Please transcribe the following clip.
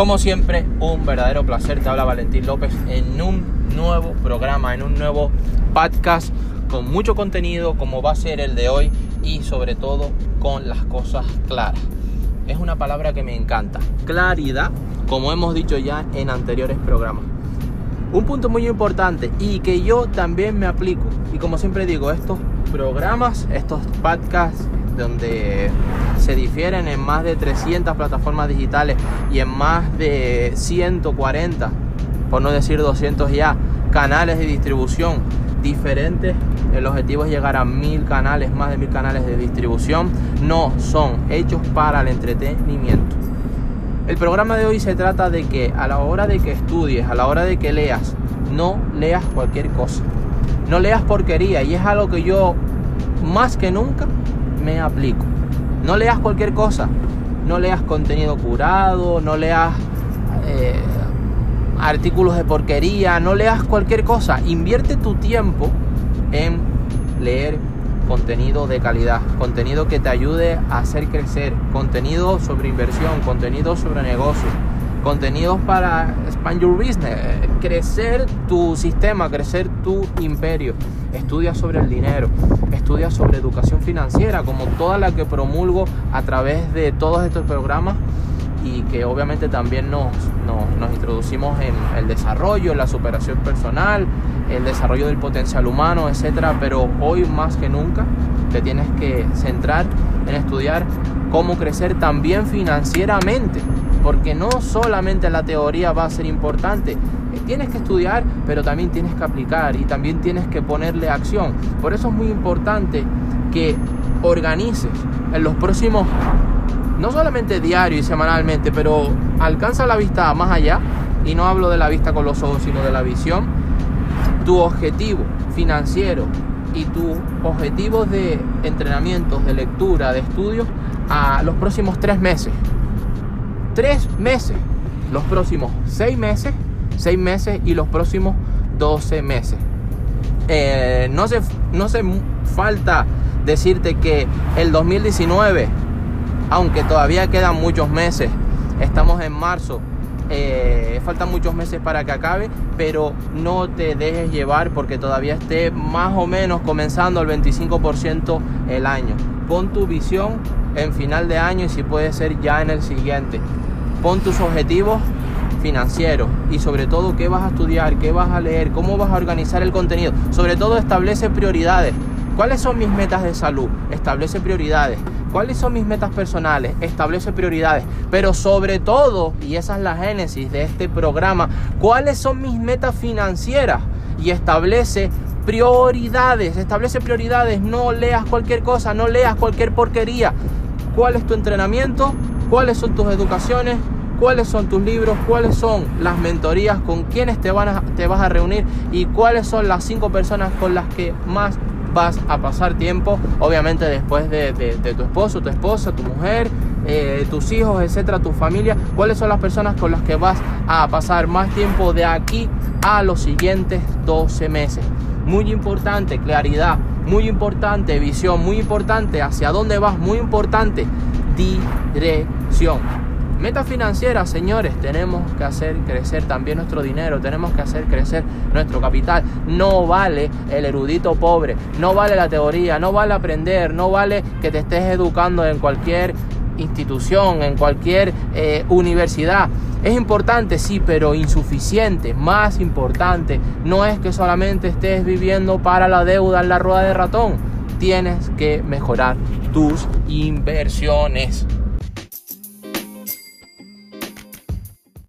Como siempre, un verdadero placer. Te habla Valentín López en un nuevo programa, en un nuevo podcast con mucho contenido como va a ser el de hoy y sobre todo con las cosas claras. Es una palabra que me encanta. Claridad, como hemos dicho ya en anteriores programas. Un punto muy importante y que yo también me aplico. Y como siempre digo, estos programas, estos podcasts donde se difieren en más de 300 plataformas digitales y en más de 140, por no decir 200 ya, canales de distribución diferentes. El objetivo es llegar a mil canales, más de mil canales de distribución. No son hechos para el entretenimiento. El programa de hoy se trata de que a la hora de que estudies, a la hora de que leas, no leas cualquier cosa. No leas porquería y es algo que yo más que nunca me aplico. No leas cualquier cosa. No leas contenido curado, no leas eh, artículos de porquería, no leas cualquier cosa. Invierte tu tiempo en leer contenido de calidad, contenido que te ayude a hacer crecer, contenido sobre inversión, contenido sobre negocios, contenidos para expand your business, crecer tu sistema, crecer tu imperio. Estudia sobre el dinero, estudia sobre educación financiera, como toda la que promulgo a través de todos estos programas y que obviamente también nos, nos, introducimos en el desarrollo, en la superación personal, el desarrollo del potencial humano, etcétera. Pero hoy más que nunca te tienes que centrar en estudiar cómo crecer también financieramente, porque no solamente la teoría va a ser importante, tienes que estudiar, pero también tienes que aplicar y también tienes que ponerle acción. Por eso es muy importante que organices en los próximos no solamente diario y semanalmente, pero alcanza la vista más allá, y no hablo de la vista con los ojos, sino de la visión, tu objetivo financiero y tu objetivo de entrenamientos, de lectura, de estudio a los próximos tres meses. Tres meses, los próximos seis meses, seis meses y los próximos doce meses. Eh, no, se, no se falta decirte que el 2019 aunque todavía quedan muchos meses. Estamos en marzo, eh, faltan muchos meses para que acabe, pero no te dejes llevar porque todavía esté más o menos comenzando el 25% el año. Pon tu visión en final de año y si puede ser ya en el siguiente. Pon tus objetivos financieros y sobre todo qué vas a estudiar, qué vas a leer, cómo vas a organizar el contenido. Sobre todo establece prioridades. ¿Cuáles son mis metas de salud? Establece prioridades. ¿Cuáles son mis metas personales? Establece prioridades. Pero sobre todo, y esa es la génesis de este programa, ¿cuáles son mis metas financieras? Y establece prioridades. Establece prioridades. No leas cualquier cosa, no leas cualquier porquería. ¿Cuál es tu entrenamiento? ¿Cuáles son tus educaciones? cuáles son tus libros, cuáles son las mentorías, con quiénes te, van te vas a reunir y cuáles son las cinco personas con las que más vas a pasar tiempo, obviamente después de, tu esposo, tu esposa, tu mujer, eh, tus hijos, etcétera, tu familia, cuáles son las personas con las que vas a pasar más tiempo de aquí a los siguientes 12 meses. Muy importante, claridad, muy importante, visión, muy importante, hacia dónde vas, muy importante, dirección. Meta financiera, señores, tenemos que hacer crecer también nuestro dinero, tenemos que hacer crecer nuestro capital. No vale el erudito pobre, no vale la teoría, no vale aprender, no vale que te estés educando en cualquier institución, en cualquier eh, universidad. Es importante, sí, pero insuficiente. Más importante, no es que solamente estés viviendo para la deuda en la rueda de ratón. Tienes que mejorar tus inversiones.